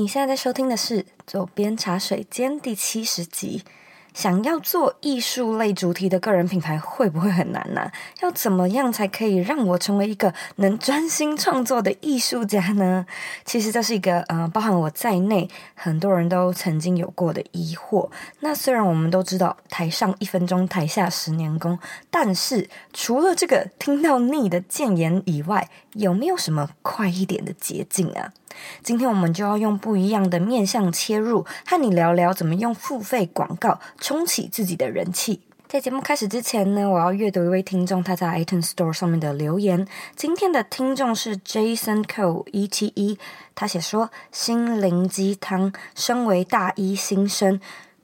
你现在在收听的是《左边茶水间》第七十集。想要做艺术类主题的个人品牌会不会很难呢、要怎么样才可以让我成为一个能专心创作的艺术家呢？其实这是一个呃，包含我在内很多人都曾经有过的疑惑。那虽然我们都知道台上一分钟，台下十年功，但是除了这个听到腻的建言以外，有没有什么快一点的捷径啊？今天我们就要用不一样的面向切入，和你聊聊怎么用付费广告冲起自己的人气。在节目开始之前呢，我要阅读一位听众他在 iTunes Store 上面的留言。今天的听众是 Jason Cole ETE，他写说：“心灵鸡汤，身为大一新生。”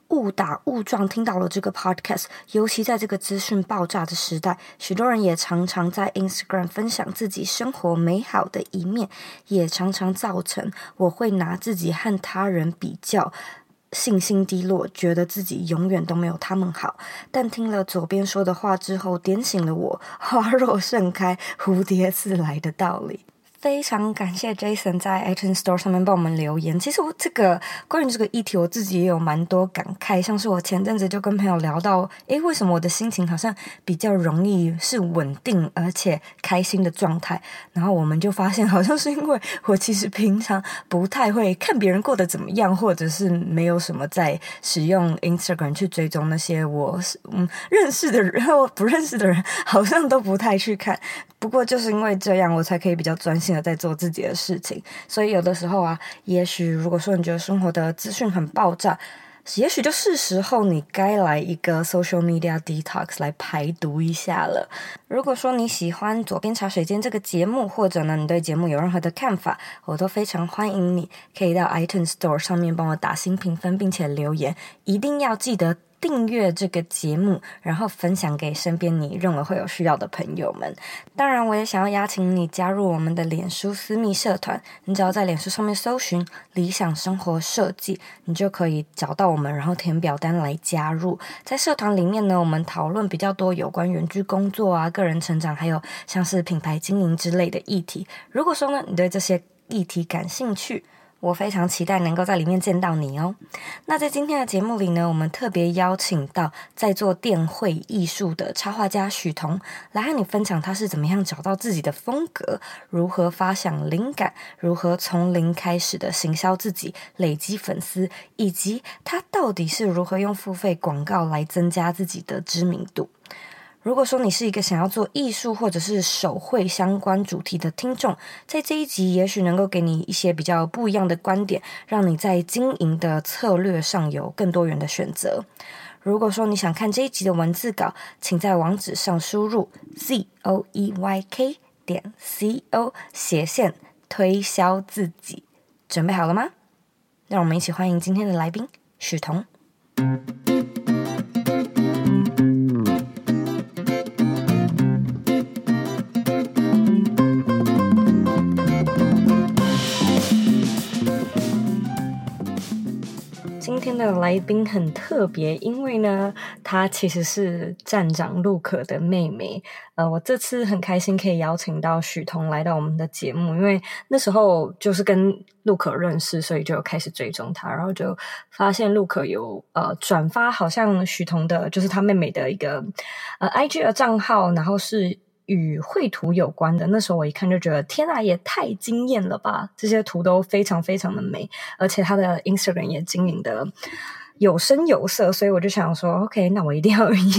误打误撞听到了这个 podcast，尤其在这个资讯爆炸的时代，许多人也常常在 Instagram 分享自己生活美好的一面，也常常造成我会拿自己和他人比较，信心低落，觉得自己永远都没有他们好。但听了左边说的话之后，点醒了我“花若盛开，蝴蝶自来”的道理。非常感谢 Jason 在 iTunes Store 上面帮我们留言。其实我这个关于这个议题，我自己也有蛮多感慨。像是我前阵子就跟朋友聊到，诶，为什么我的心情好像比较容易是稳定而且开心的状态？然后我们就发现，好像是因为我其实平常不太会看别人过得怎么样，或者是没有什么在使用 Instagram 去追踪那些我嗯认识的人，然后不认识的人，好像都不太去看。不过就是因为这样，我才可以比较专心的在做自己的事情。所以有的时候啊，也许如果说你觉得生活的资讯很爆炸，也许就是时候你该来一个 social media detox 来排毒一下了。如果说你喜欢左边茶水间这个节目，或者呢你对节目有任何的看法，我都非常欢迎你可以到 iTunes Store 上面帮我打新评分，并且留言，一定要记得。订阅这个节目，然后分享给身边你认为会有需要的朋友们。当然，我也想要邀请你加入我们的脸书私密社团。你只要在脸书上面搜寻“理想生活设计”，你就可以找到我们，然后填表单来加入。在社团里面呢，我们讨论比较多有关远距工作啊、个人成长，还有像是品牌经营之类的议题。如果说呢，你对这些议题感兴趣，我非常期待能够在里面见到你哦。那在今天的节目里呢，我们特别邀请到在做电绘艺术的插画家许彤，来和你分享他是怎么样找到自己的风格，如何发想灵感，如何从零开始的行销自己，累积粉丝，以及他到底是如何用付费广告来增加自己的知名度。如果说你是一个想要做艺术或者是手绘相关主题的听众，在这一集也许能够给你一些比较不一样的观点，让你在经营的策略上有更多元的选择。如果说你想看这一集的文字稿，请在网址上输入 z o e y k 点 c o 斜线推销自己，准备好了吗？让我们一起欢迎今天的来宾许彤。天的来宾很特别，因为呢，她其实是站长陆可的妹妹。呃，我这次很开心可以邀请到许彤来到我们的节目，因为那时候就是跟陆可认识，所以就开始追踪她，然后就发现陆可有呃转发，好像许彤的，就是她妹妹的一个呃 IG 的账号，然后是。与绘图有关的，那时候我一看就觉得天啊，也太惊艳了吧！这些图都非常非常的美，而且他的 Instagram 也经营的有声有色，所以我就想说，OK，那我一定要以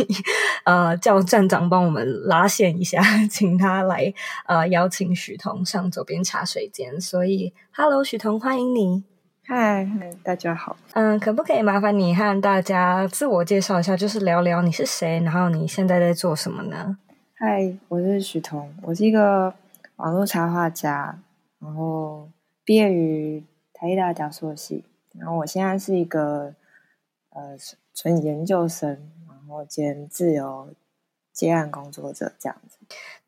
呃叫站长帮我们拉线一下，请他来呃邀请许彤上左边茶水间。所以，Hello，许彤，欢迎你。嗨，大家好。嗯，可不可以麻烦你和大家自我介绍一下，就是聊聊你是谁，然后你现在在做什么呢？嗨，我是许彤，我是一个网络插画家，然后毕业于台大雕塑系，然后我现在是一个呃纯研究生，然后兼自由接案工作者这样子。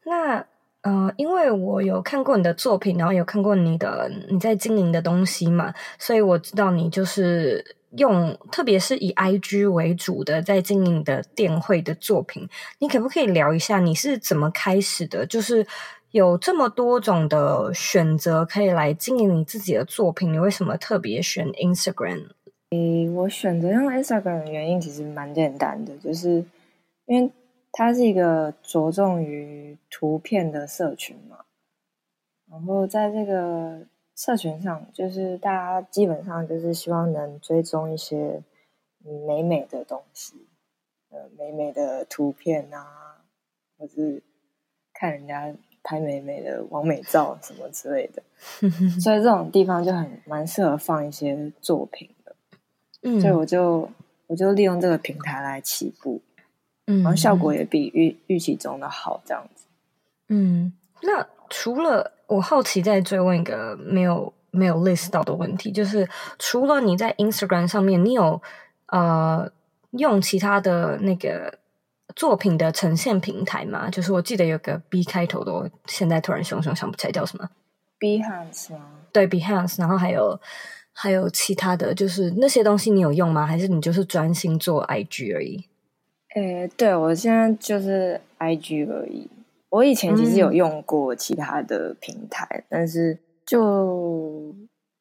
那呃，因为我有看过你的作品，然后有看过你的你在经营的东西嘛，所以我知道你就是。用特别是以 IG 为主的在经营的电绘的作品，你可不可以聊一下你是怎么开始的？就是有这么多种的选择可以来经营你自己的作品，你为什么特别选 Instagram？诶，我选择用 Instagram 的原因其实蛮简单的，就是因为它是一个着重于图片的社群嘛。然后在这个社群上，就是大家基本上就是希望能追踪一些美美的东西，呃，美美的图片啊，或是看人家。拍美美的完美照什么之类的，所以这种地方就很蛮适合放一些作品的。嗯，所以我就我就利用这个平台来起步，嗯，然后效果也比预预期中的好，这样子。嗯，那除了我好奇再追问一个没有没有 list 到的问题，就是除了你在 Instagram 上面，你有呃用其他的那个。作品的呈现平台吗，就是我记得有个 B 开头的，我现在突然熊熊想不起来叫什么。Behance 吗？对，Behance，然后还有还有其他的就是那些东西你有用吗？还是你就是专心做 IG 而已？诶，对，我现在就是 IG 而已。我以前其实有用过其他的平台，嗯、但是就。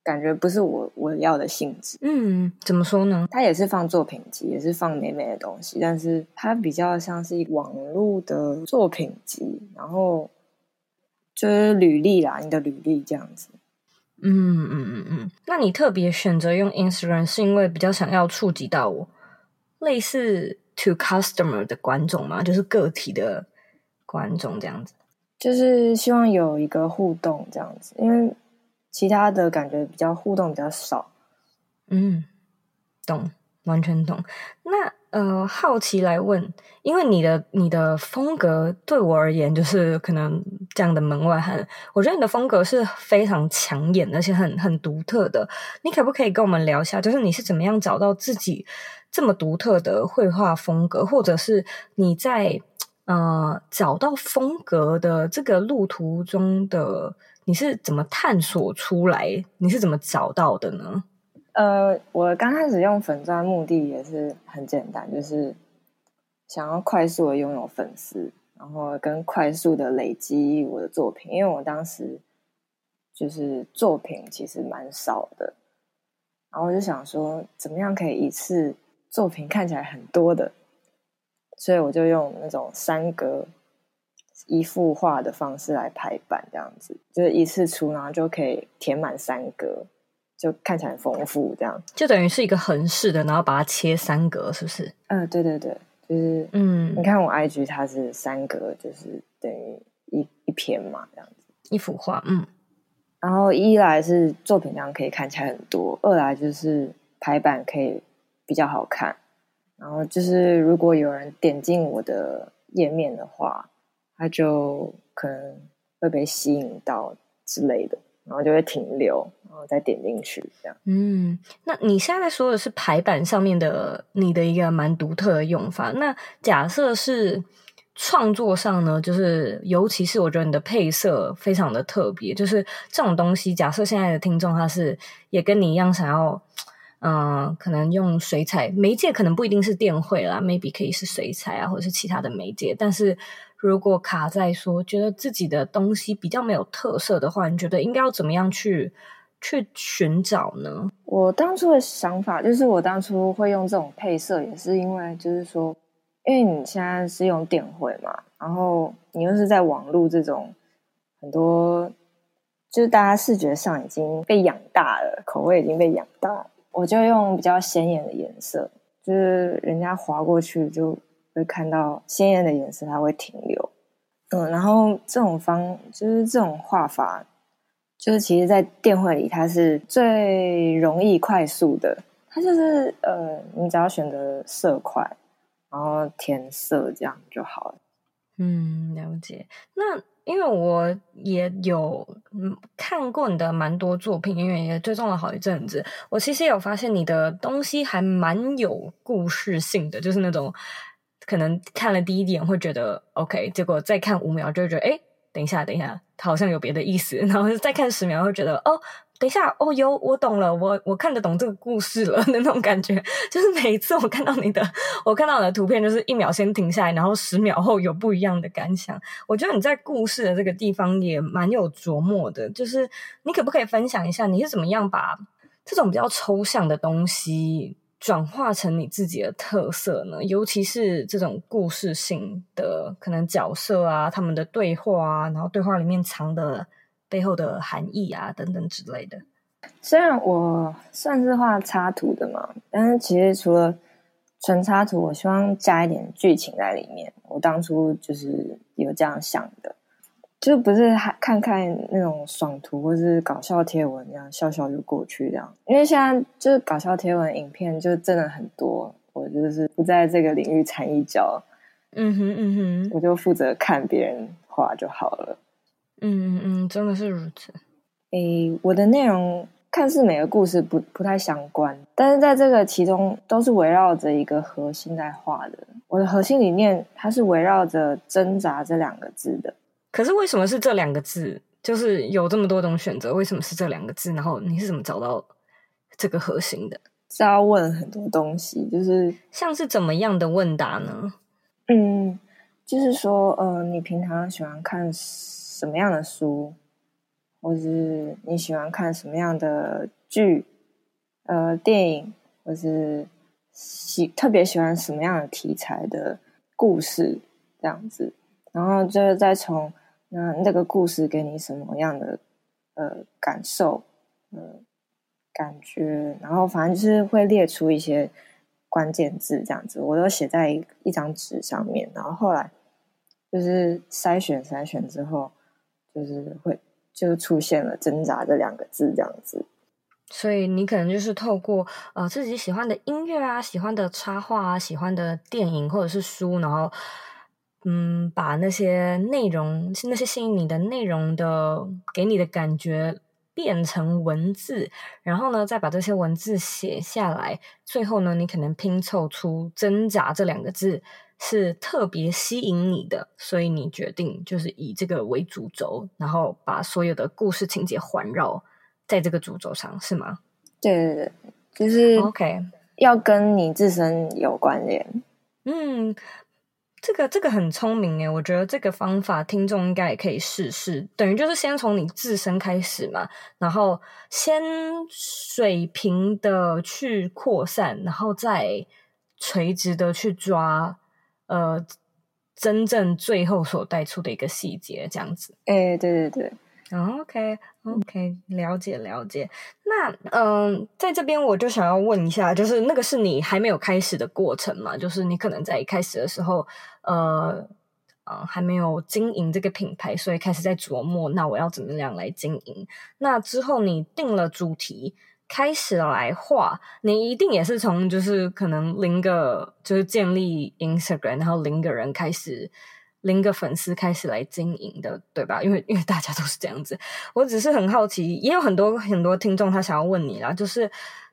感觉不是我我要的性质。嗯，怎么说呢？它也是放作品集，也是放美美的东西，但是它比较像是一个网络的作品集，然后就是履历啦，你的履历这样子。嗯嗯嗯嗯。那你特别选择用 Instagram 是因为比较想要触及到我类似 to customer 的观众吗？就是个体的观众这样子。就是希望有一个互动这样子，因为。其他的感觉比较互动比较少，嗯，懂，完全懂。那呃，好奇来问，因为你的你的风格对我而言，就是可能这样的门外汉，我觉得你的风格是非常抢眼，而且很很独特的。你可不可以跟我们聊一下，就是你是怎么样找到自己这么独特的绘画风格，或者是你在呃找到风格的这个路途中的？你是怎么探索出来？你是怎么找到的呢？呃，我刚开始用粉钻目的也是很简单，就是想要快速的拥有粉丝，然后跟快速的累积我的作品。因为我当时就是作品其实蛮少的，然后我就想说，怎么样可以一次作品看起来很多的，所以我就用那种三格。一幅画的方式来排版，这样子就是一次出，然后就可以填满三格，就看起来很丰富。这样就等于是一个横式的，然后把它切三格，是不是？嗯，对对对，就是嗯，你看我 IG 它是三格，就是等于一一篇嘛，这样子一幅画。嗯，然后一来是作品量可以看起来很多，二来就是排版可以比较好看，然后就是如果有人点进我的页面的话。他就可能会被吸引到之类的，然后就会停留，然后再点进去这样。嗯，那你现在说的是排版上面的你的一个蛮独特的用法。那假设是创作上呢，就是尤其是我觉得你的配色非常的特别，就是这种东西。假设现在的听众他是也跟你一样想要，嗯、可能用水彩媒介，可能不一定是电绘啦，maybe 可以是水彩啊，或者是其他的媒介，但是。如果卡在说觉得自己的东西比较没有特色的话，你觉得应该要怎么样去去寻找呢？我当初的想法就是，我当初会用这种配色，也是因为就是说，因为你现在是用电绘嘛，然后你又是在网络这种很多，就是大家视觉上已经被养大了，口味已经被养大了，我就用比较显眼的颜色，就是人家划过去就。会看到鲜艳的颜色，它会停留。嗯，然后这种方就是这种画法，就是其实，在电绘里它是最容易快速的。它就是呃，你只要选择色块，然后填色，这样就好了。嗯，了解。那因为我也有看过你的蛮多作品，因为也追踪了好一阵子，我其实有发现你的东西还蛮有故事性的，就是那种。可能看了第一眼会觉得 OK，结果再看五秒就觉得，哎，等一下，等一下，他好像有别的意思。然后再看十秒会觉得，哦，等一下，哦哟，我懂了，我我看得懂这个故事了那种感觉。就是每一次我看到你的，我看到你的图片，就是一秒先停下来，然后十秒后有不一样的感想。我觉得你在故事的这个地方也蛮有琢磨的。就是你可不可以分享一下，你是怎么样把这种比较抽象的东西转化成你自己的特色呢？尤其是这种故事性的可能角色啊，他们的对话啊，然后对话里面藏的。背后的含义啊，等等之类的。虽然我算是画插图的嘛，但是其实除了纯插图，我希望加一点剧情在里面。我当初就是有这样想的，就不是看看那种爽图或是搞笑贴文这样笑笑就过去这样。因为现在就是搞笑贴文影片就真的很多，我就是不在这个领域掺一脚。嗯哼嗯哼，我就负责看别人画就好了。嗯嗯，真的是如此。诶，我的内容看似每个故事不不太相关，但是在这个其中都是围绕着一个核心在画的。我的核心理念它是围绕着挣扎这两个字的。可是为什么是这两个字？就是有这么多种选择，为什么是这两个字？然后你是怎么找到这个核心的？是要问很多东西，就是像是怎么样的问答呢？嗯，就是说，呃，你平常喜欢看什么样的书，或是你喜欢看什么样的剧，呃，电影，或是喜特别喜欢什么样的题材的故事，这样子，然后就是再从那那个故事给你什么样的呃感受，呃感觉，然后反正就是会列出一些关键字，这样子，我都写在一一张纸上面，然后后来就是筛选筛选之后。就是会就出现了挣扎这两个字这样子，所以你可能就是透过呃自己喜欢的音乐啊、喜欢的插画啊、喜欢的电影或者是书，然后嗯把那些内容、那些吸引你的内容的给你的感觉变成文字，然后呢再把这些文字写下来，最后呢你可能拼凑出挣扎这两个字。是特别吸引你的，所以你决定就是以这个为主轴，然后把所有的故事情节环绕在这个主轴上，是吗？对对对，就是 OK，要跟你自身有关联。嗯，这个这个很聪明诶，我觉得这个方法听众应该也可以试试，等于就是先从你自身开始嘛，然后先水平的去扩散，然后再垂直的去抓。呃，真正最后所带出的一个细节，这样子。哎、欸，对对对，OK OK，了解了解。那嗯、呃，在这边我就想要问一下，就是那个是你还没有开始的过程嘛？就是你可能在一开始的时候，呃，呃还没有经营这个品牌，所以开始在琢磨，那我要怎么样来经营？那之后你定了主题。开始来画，你一定也是从就是可能零个就是建立 Instagram，然后零个人开始，零个粉丝开始来经营的，对吧？因为因为大家都是这样子。我只是很好奇，也有很多很多听众他想要问你啦，就是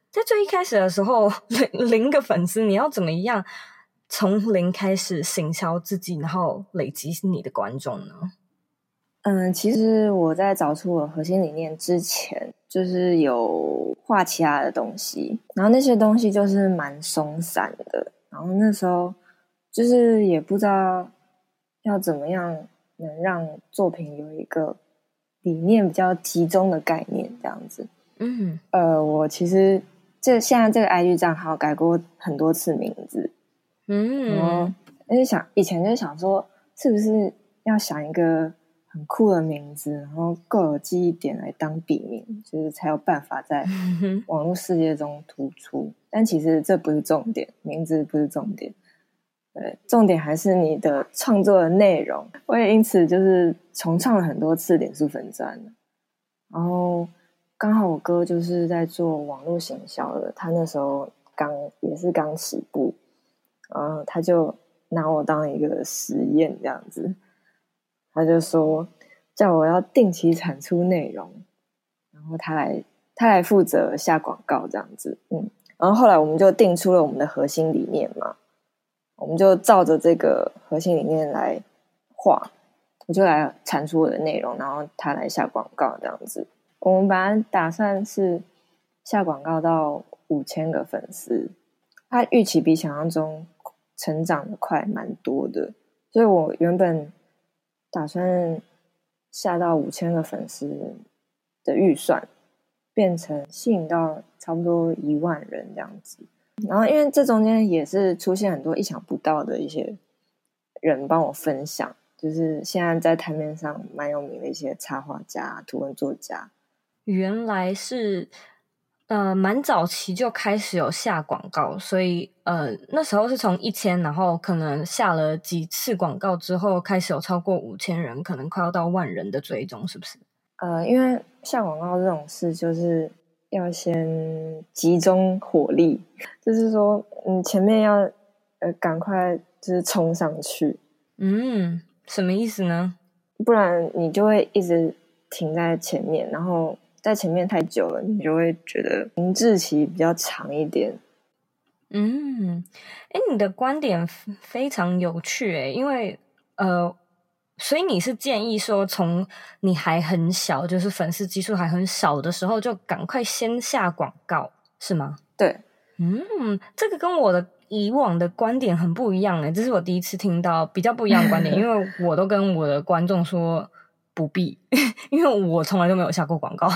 在最一开始的时候，零零个粉丝，你要怎么样从零开始行销自己，然后累积你的观众呢？嗯，其实我在找出我核心理念之前，就是有画其他的东西，然后那些东西就是蛮松散的，然后那时候就是也不知道要怎么样能让作品有一个理念比较集中的概念，这样子。嗯，呃，我其实这现在这个 IG 账号改过很多次名字，嗯，然后而且想以前就想说，是不是要想一个。很酷的名字，然后够有记忆点来当笔名，就是才有办法在 网络世界中突出。但其实这不是重点，名字不是重点，对，重点还是你的创作的内容。我也因此就是重创了很多次脸书粉钻。然后刚好我哥就是在做网络行销的，他那时候刚也是刚起步，然后他就拿我当一个实验这样子。他就说叫我要定期产出内容，然后他来他来负责下广告这样子，嗯，然后后来我们就定出了我们的核心理念嘛，我们就照着这个核心理念来画，我就来产出我的内容，然后他来下广告这样子。我们本来打算是下广告到五千个粉丝，他预期比想象中成长的快蛮多的，所以我原本打算下到五千个粉丝的预算，变成吸引到差不多一万人这样子。然后因为这中间也是出现很多意想不到的一些人帮我分享，就是现在在台面上蛮有名的一些插画家、图文作家。原来是呃蛮早期就开始有下广告，所以呃那时候是从一千，然后可能下了几次广告之后，开始有超过五千人，可能快要到万人的追踪，是不是？呃，因为下广告这种事，就是要先集中火力，就是说你前面要呃赶快就是冲上去，嗯，什么意思呢？不然你就会一直停在前面，然后。在前面太久了，你就会觉得停滞期比较长一点。嗯，哎，你的观点非常有趣哎，因为呃，所以你是建议说，从你还很小，就是粉丝基数还很少的时候，就赶快先下广告，是吗？对，嗯，这个跟我的以往的观点很不一样诶，这是我第一次听到比较不一样的观点，因为我都跟我的观众说。不必，因为我从来都没有下过广告。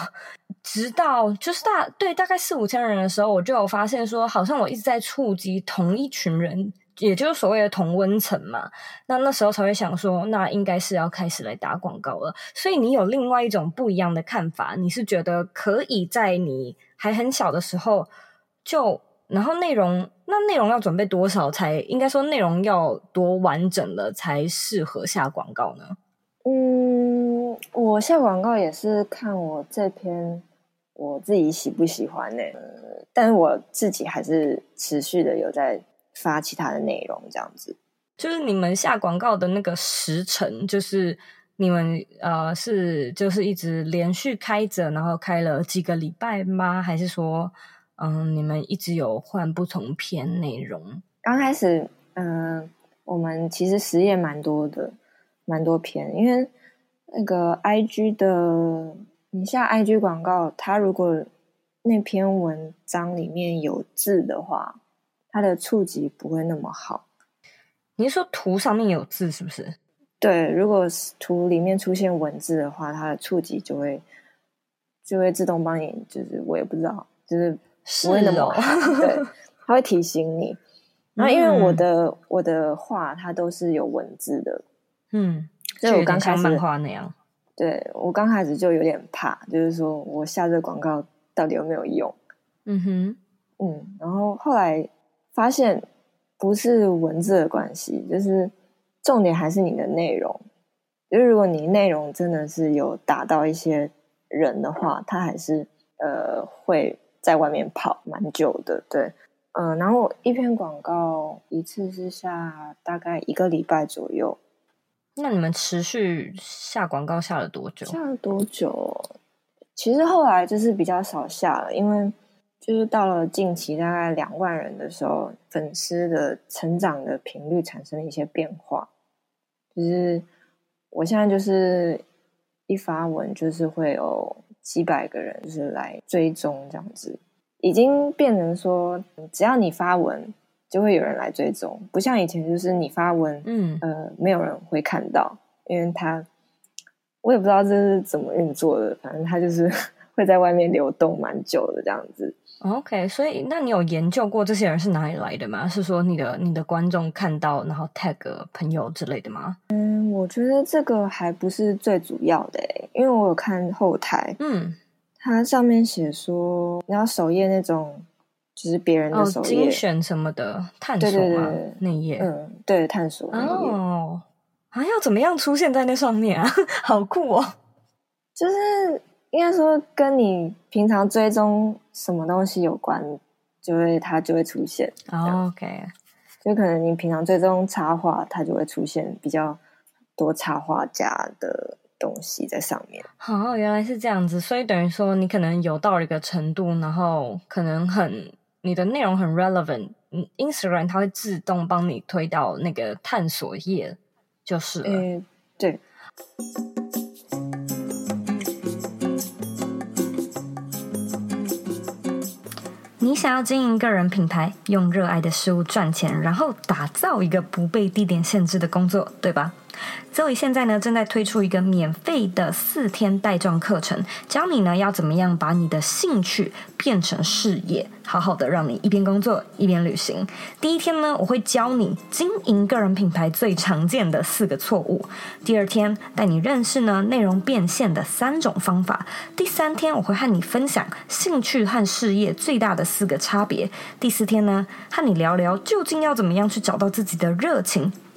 直到就是大对大概四五千人的时候，我就有发现说，好像我一直在触及同一群人，也就是所谓的同温层嘛。那那时候才会想说，那应该是要开始来打广告了。所以你有另外一种不一样的看法，你是觉得可以在你还很小的时候就，然后内容那内容要准备多少才应该说内容要多完整了才适合下广告呢？嗯，我下广告也是看我这篇我自己喜不喜欢呢？但是我自己还是持续的有在发其他的内容，这样子。就是你们下广告的那个时程，就是你们呃是就是一直连续开着，然后开了几个礼拜吗？还是说嗯你们一直有换不同篇内容？刚开始嗯、呃，我们其实实验蛮多的。蛮多篇，因为那个 IG 的，你下 IG 广告，它如果那篇文章里面有字的话，它的触及不会那么好。你是说图上面有字是不是？对，如果图里面出现文字的话，它的触及就会就会自动帮你，就是我也不知道，就是不会那么好。哦、对，它会提醒你。然后因为我的、嗯、我的画它都是有文字的。嗯，所以我刚开始漫画那样，对，我刚开始就有点怕，就是说我下这个广告到底有没有用？嗯哼，嗯，然后后来发现不是文字的关系，就是重点还是你的内容。就是如果你内容真的是有打到一些人的话，他还是呃会在外面跑蛮久的。对，嗯、呃，然后一篇广告一次是下大概一个礼拜左右。那你们持续下广告下了多久？下了多久？其实后来就是比较少下了，因为就是到了近期大概两万人的时候，粉丝的成长的频率产生了一些变化。就是我现在就是一发文，就是会有几百个人就是来追踪这样子，已经变成说，只要你发文。就会有人来追踪，不像以前，就是你发文，嗯，呃，没有人会看到，因为他，我也不知道这是怎么运作的，反正他就是 会在外面流动蛮久的这样子。OK，所以那你有研究过这些人是哪里来的吗？是说你的你的观众看到然后 tag 朋友之类的吗？嗯，我觉得这个还不是最主要的诶，因为我有看后台，嗯，它上面写说你要首页那种。就是别人的首页、哦、精选什么的探索嘛，那页，嗯，对，探索那页哦，啊、要怎么样出现在那上面啊？好酷哦！就是应该说跟你平常追踪什么东西有关，就会它就会出现。哦、OK，就可能你平常追踪插画，它就会出现比较多插画家的东西在上面。好、哦，原来是这样子，所以等于说你可能有到了一个程度，然后可能很。你的内容很 relevant，嗯，Instagram 它会自动帮你推到那个探索页，就是了。嗯，对。你想要经营个人品牌，用热爱的事物赚钱，然后打造一个不被地点限制的工作，对吧？Zoe 现在呢，正在推出一个免费的四天带状课程，教你呢要怎么样把你的兴趣变成事业，好好的让你一边工作一边旅行。第一天呢，我会教你经营个人品牌最常见的四个错误；第二天带你认识呢内容变现的三种方法；第三天我会和你分享兴趣和事业最大的四个差别；第四天呢，和你聊聊究竟要怎么样去找到自己的热情。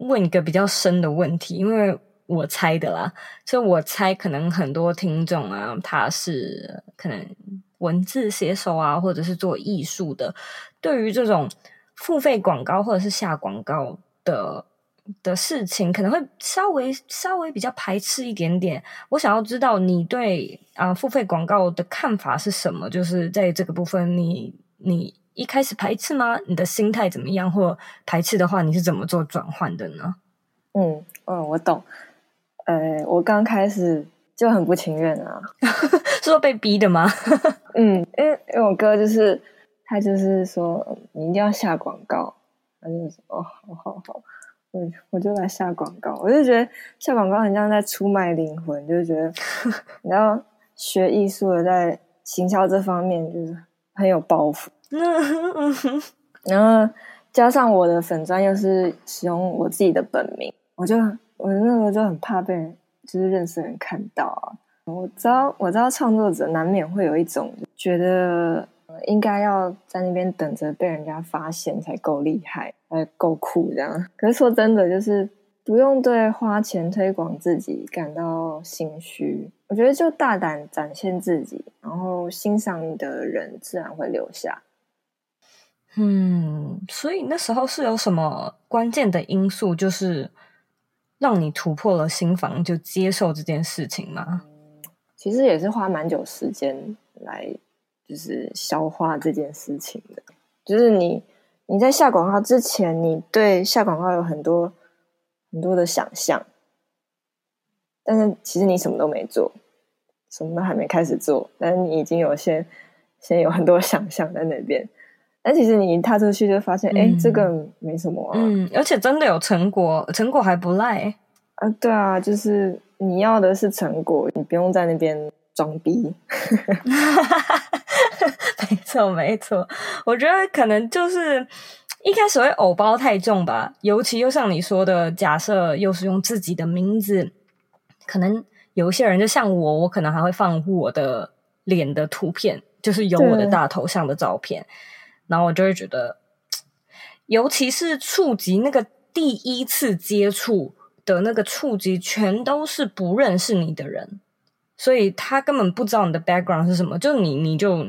问一个比较深的问题，因为我猜的啦，所以我猜可能很多听众啊，他是可能文字写手啊，或者是做艺术的，对于这种付费广告或者是下广告的的事情，可能会稍微稍微比较排斥一点点。我想要知道你对啊、付费广告的看法是什么？就是在这个部分，你你。一开始排斥吗？你的心态怎么样？或排斥的话，你是怎么做转换的呢？嗯嗯，我懂。呃，我刚开始就很不情愿啊，是说被逼的吗？嗯，因为因为我哥就是他就是说你一定要下广告，他就说哦，好好好，我我就来下广告。我就觉得下广告很像在出卖灵魂，就是觉得 你要学艺术的，在行销这方面就是很有包袱。嗯 然后加上我的粉专又是使用我自己的本名，我就我那时候就很怕被人就是认识人看到啊。我知道我知道创作者难免会有一种觉得应该要在那边等着被人家发现才够厉害，才够酷这样。可是说真的，就是不用对花钱推广自己感到心虚。我觉得就大胆展现自己，然后欣赏你的人自然会留下。嗯，所以那时候是有什么关键的因素，就是让你突破了心防，就接受这件事情吗？其实也是花蛮久时间来，就是消化这件事情的。就是你你在下广告之前，你对下广告有很多很多的想象，但是其实你什么都没做，什么都还没开始做，但是你已经有先先有很多想象在那边。但其实你一踏出去就发现，哎、嗯，这个没什么啊。嗯，而且真的有成果，成果还不赖。啊，对啊，就是你要的是成果，你不用在那边装逼。没错，没错。我觉得可能就是一开始会偶包太重吧，尤其又像你说的，假设又是用自己的名字，可能有一些人就像我，我可能还会放我的脸的图片，就是有我的大头像的照片。然后我就会觉得，尤其是触及那个第一次接触的那个触及，全都是不认识你的人，所以他根本不知道你的 background 是什么，就你你就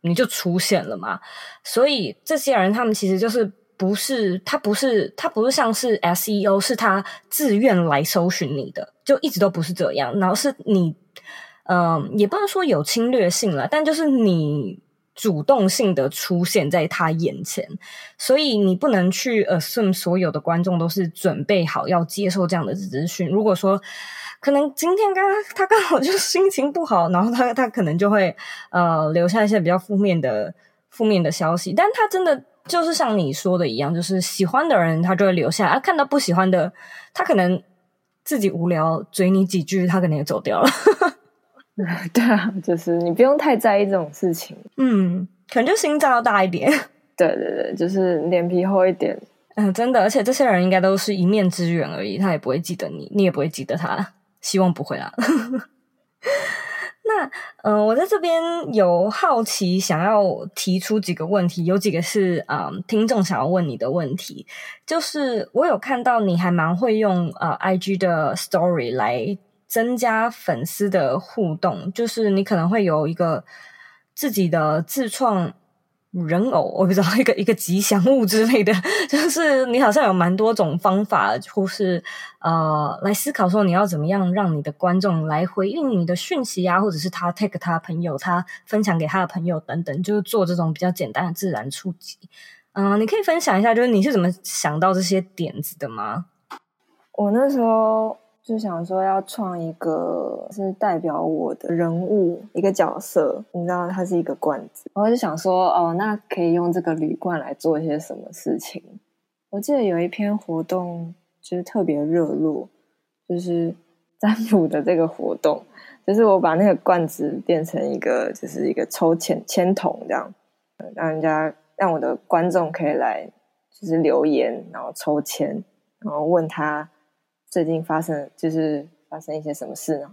你就出现了嘛。所以这些人他们其实就是不是他不是他不是像是 SEO，是他自愿来搜寻你的，就一直都不是这样。然后是你，嗯、也不能说有侵略性了，但就是你。主动性的出现在他眼前，所以你不能去 assume 所有的观众都是准备好要接受这样的资讯。如果说可能今天刚刚他刚好就心情不好，然后他他可能就会呃留下一些比较负面的负面的消息。但他真的就是像你说的一样，就是喜欢的人他就会留下，啊，看到不喜欢的，他可能自己无聊嘴你几句，他可能也走掉了。对啊，就是你不用太在意这种事情。嗯，可能就心脏要大一点。对对对，就是脸皮厚一点。嗯，真的，而且这些人应该都是一面之缘而已，他也不会记得你，你也不会记得他。希望不会啦。那，嗯、呃，我在这边有好奇，想要提出几个问题，有几个是啊、呃，听众想要问你的问题，就是我有看到你还蛮会用呃，IG 的 Story 来。增加粉丝的互动，就是你可能会有一个自己的自创人偶，我不知道一个一个吉祥物之类的，就是你好像有蛮多种方法，或是呃来思考说你要怎么样让你的观众来回应你的讯息啊，或者是他 take 他朋友，他分享给他的朋友等等，就是做这种比较简单的自然触及。嗯、你可以分享一下，就是你是怎么想到这些点子的吗？我那时候。就想说要创一个是代表我的人物一个角色，你知道它是一个罐子，然后就想说哦，那可以用这个铝罐来做一些什么事情？我记得有一篇活动就是特别热络，就是 占卜的这个活动，就是我把那个罐子变成一个就是一个抽签签筒这样，让人家让我的观众可以来就是留言，然后抽签，然后问他。最近发生就是发生一些什么事呢？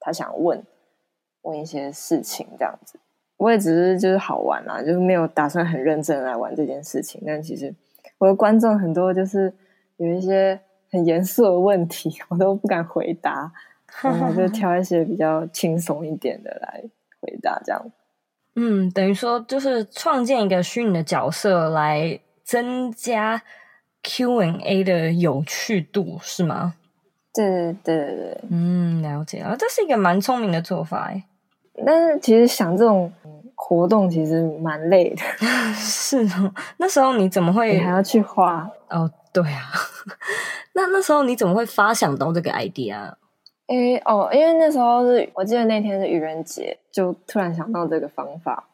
他想问问一些事情，这样子，我也只是就是好玩啦，就是没有打算很认真来玩这件事情。但其实我的观众很多，就是有一些很严肃的问题，我都不敢回答，然后就挑一些比较轻松一点的来回答，这样。嗯，等于说就是创建一个虚拟的角色来增加。Q&A 的有趣度是吗？对对对对对，嗯，了解啊，这是一个蛮聪明的做法哎。但是其实想这种活动其实蛮累的。是哦，那时候你怎么会你还要去画？哦，对啊。那那时候你怎么会发想到这个 idea？因为哦，因为那时候是我记得那天是愚人节，就突然想到这个方法。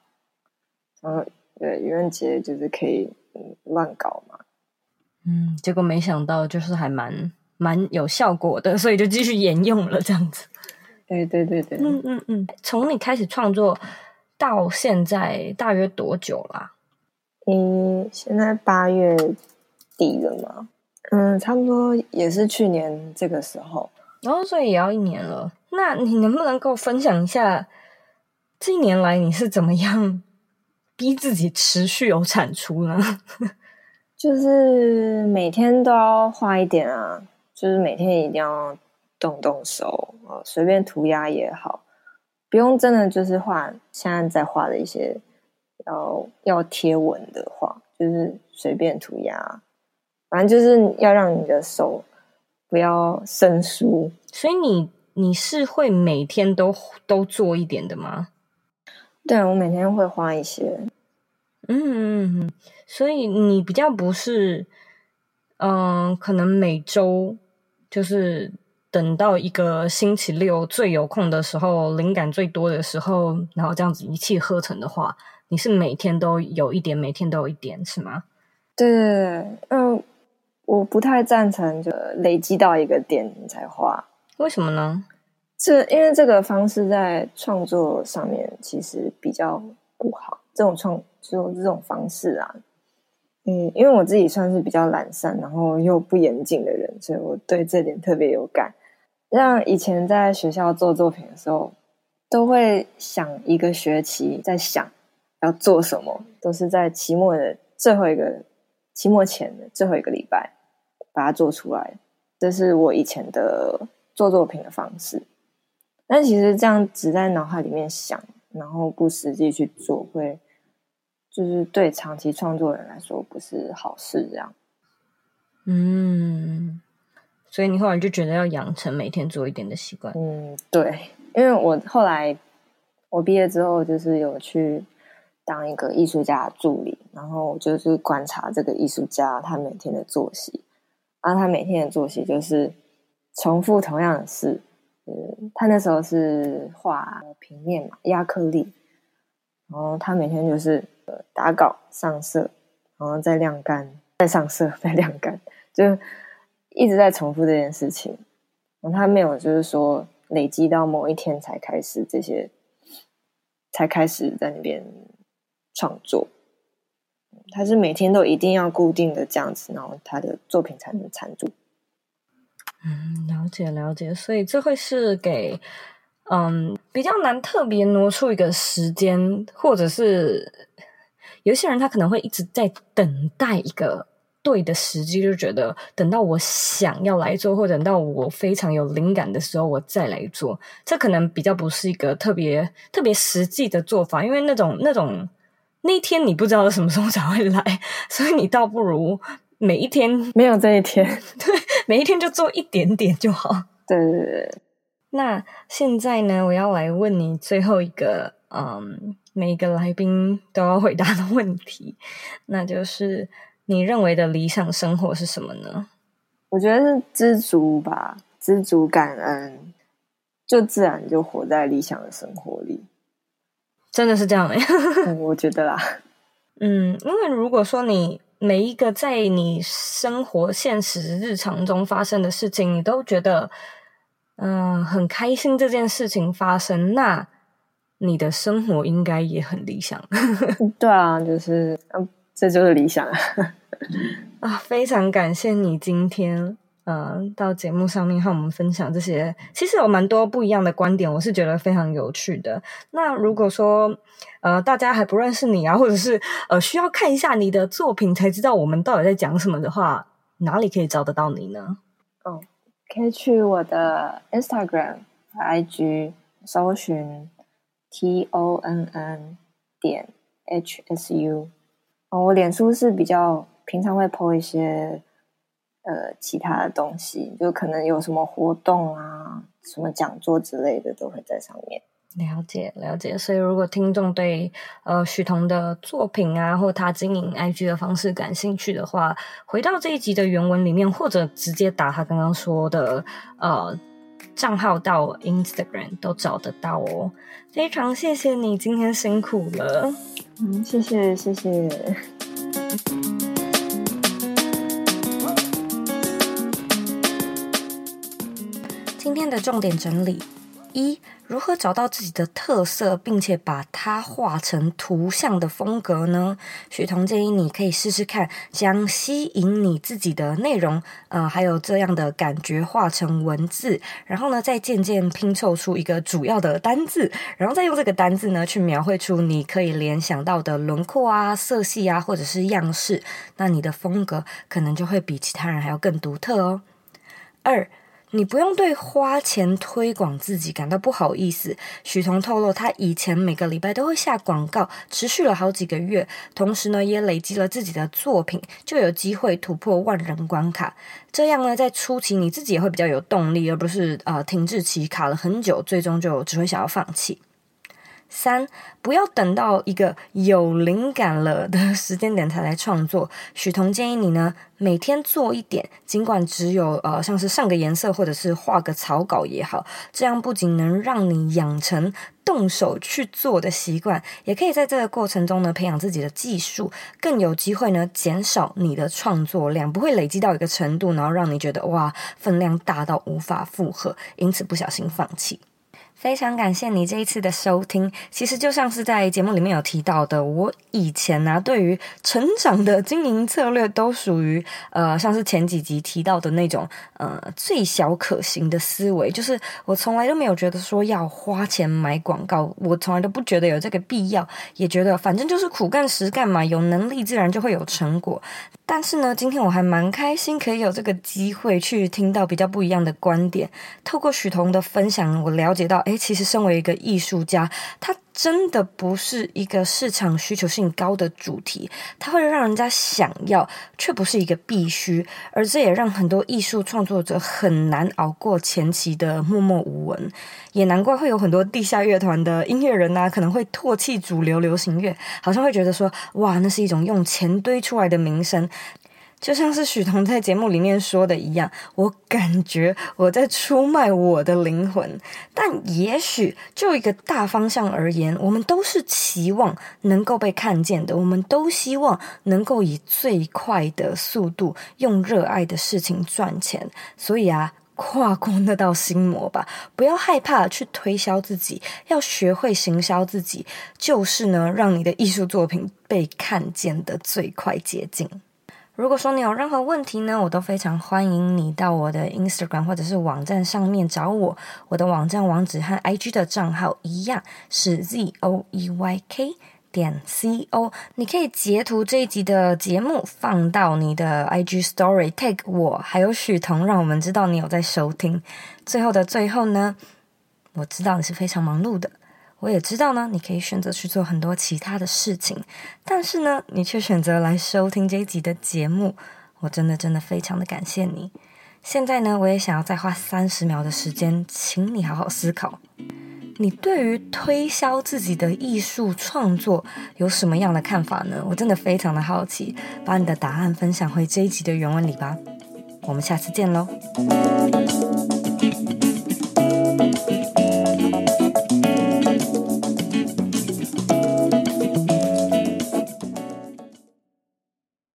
然后对，愚人节就是可以嗯乱搞嘛。嗯，结果没想到就是还蛮蛮有效果的，所以就继续沿用了这样子。对对对对，嗯嗯嗯。从你开始创作到现在大约多久啦？嗯，现在八月底了嘛。嗯，差不多也是去年这个时候，然后所以也要一年了。那你能不能够分享一下这一年来你是怎么样 逼自己持续有产出呢？就是每天都要画一点啊，就是每天一定要动动手啊，随便涂鸦也好，不用真的就是画现在在画的一些要要贴文的画，就是随便涂鸦，反正就是要让你的手不要生疏。所以你你是会每天都都做一点的吗？对，我每天会画一些。嗯嗯嗯，所以你比较不是，嗯、呃，可能每周就是等到一个星期六最有空的时候，灵感最多的时候，然后这样子一气呵成的话，你是每天都有一点，每天都有一点，是吗？对对对，嗯，我不太赞成就累积到一个点才画，为什么呢？这因为这个方式在创作上面其实比较不好，这种创。就这种方式啊，嗯，因为我自己算是比较懒散，然后又不严谨的人，所以我对这点特别有感。像以前在学校做作品的时候，都会想一个学期在想要做什么，都是在期末的最后一个期末前的最后一个礼拜把它做出来。这是我以前的做作品的方式。但其实这样只在脑海里面想，然后不实际去做，会。就是对长期创作人来说不是好事，这样。嗯，所以你后来就觉得要养成每天做一点的习惯。嗯，对，因为我后来我毕业之后，就是有去当一个艺术家的助理，然后就是观察这个艺术家他每天的作息。然后他每天的作息就是重复同样的事。嗯，他那时候是画平面嘛，压克力，然后他每天就是。打稿、上色，然后再晾干，再上色，再晾干，就一直在重复这件事情。他没有就是说累积到某一天才开始这些，才开始在那边创作。他是每天都一定要固定的这样子，然后他的作品才能缠住。嗯，了解了解，所以这会是给嗯比较难特别挪出一个时间，或者是。有些人他可能会一直在等待一个对的时机，就觉得等到我想要来做，或者等到我非常有灵感的时候，我再来做。这可能比较不是一个特别特别实际的做法，因为那种那种那一天你不知道什么时候才会来，所以你倒不如每一天没有这一天，对，每一天就做一点点就好。对对对。那现在呢，我要来问你最后一个，嗯，每一个来宾都要回答的问题，那就是你认为的理想生活是什么呢？我觉得是知足吧，知足感恩，就自然就活在理想的生活里。真的是这样我觉得啦。嗯，因为如果说你每一个在你生活现实日常中发生的事情，你都觉得。嗯，很开心这件事情发生，那你的生活应该也很理想。对啊，就是，嗯，这就是理想啊！啊，非常感谢你今天，呃，到节目上面和我们分享这些，其实有蛮多不一样的观点，我是觉得非常有趣的。那如果说，呃，大家还不认识你啊，或者是呃，需要看一下你的作品才知道我们到底在讲什么的话，哪里可以找得到你呢？可以去我的 Instagram、IG 搜寻 T O N N 点 H S U。哦，我脸书是比较平常会 po 一些呃其他的东西，就可能有什么活动啊、什么讲座之类的都会在上面。了解了解，所以如果听众对呃许彤的作品啊，或他经营 IG 的方式感兴趣的话，回到这一集的原文里面，或者直接打他刚刚说的呃账号到 Instagram 都找得到哦。非常谢谢你今天辛苦了，嗯，谢谢谢谢。今天的重点整理。一、如何找到自己的特色，并且把它画成图像的风格呢？许彤建议你可以试试看，将吸引你自己的内容，呃，还有这样的感觉画成文字，然后呢，再渐渐拼凑出一个主要的单字，然后再用这个单字呢，去描绘出你可以联想到的轮廓啊、色系啊，或者是样式。那你的风格可能就会比其他人还要更独特哦。二。你不用对花钱推广自己感到不好意思。许彤透露，他以前每个礼拜都会下广告，持续了好几个月，同时呢，也累积了自己的作品，就有机会突破万人关卡。这样呢，在初期你自己也会比较有动力，而不是呃停滞期卡了很久，最终就只会想要放弃。三，不要等到一个有灵感了的时间点才来创作。许彤建议你呢，每天做一点，尽管只有呃，像是上个颜色或者是画个草稿也好，这样不仅能让你养成动手去做的习惯，也可以在这个过程中呢，培养自己的技术，更有机会呢，减少你的创作量，不会累积到一个程度，然后让你觉得哇，分量大到无法负荷，因此不小心放弃。非常感谢你这一次的收听。其实就像是在节目里面有提到的，我以前呢、啊，对于成长的经营策略都属于呃，像是前几集提到的那种呃最小可行的思维，就是我从来都没有觉得说要花钱买广告，我从来都不觉得有这个必要，也觉得反正就是苦干实干嘛，有能力自然就会有成果。但是呢，今天我还蛮开心，可以有这个机会去听到比较不一样的观点。透过许彤的分享，我了解到，诶，其实身为一个艺术家，他真的不是一个市场需求性高的主题，它会让人家想要，却不是一个必须。而这也让很多艺术创作者很难熬过前期的默默无闻，也难怪会有很多地下乐团的音乐人呐，可能会唾弃主流流行乐，好像会觉得说，哇，那是一种用钱堆出来的名声。就像是许彤在节目里面说的一样，我感觉我在出卖我的灵魂。但也许就一个大方向而言，我们都是期望能够被看见的，我们都希望能够以最快的速度用热爱的事情赚钱。所以啊，跨过那道心魔吧，不要害怕去推销自己，要学会行销自己，就是呢，让你的艺术作品被看见的最快捷径。如果说你有任何问题呢，我都非常欢迎你到我的 Instagram 或者是网站上面找我。我的网站网址和 IG 的账号一样，是 z o e y k 点 c o。你可以截图这一集的节目放到你的 IG Story，tag 我还有许彤，让我们知道你有在收听。最后的最后呢，我知道你是非常忙碌的。我也知道呢，你可以选择去做很多其他的事情，但是呢，你却选择来收听这一集的节目，我真的真的非常的感谢你。现在呢，我也想要再花三十秒的时间，请你好好思考，你对于推销自己的艺术创作有什么样的看法呢？我真的非常的好奇，把你的答案分享回这一集的原文里吧。我们下次见喽。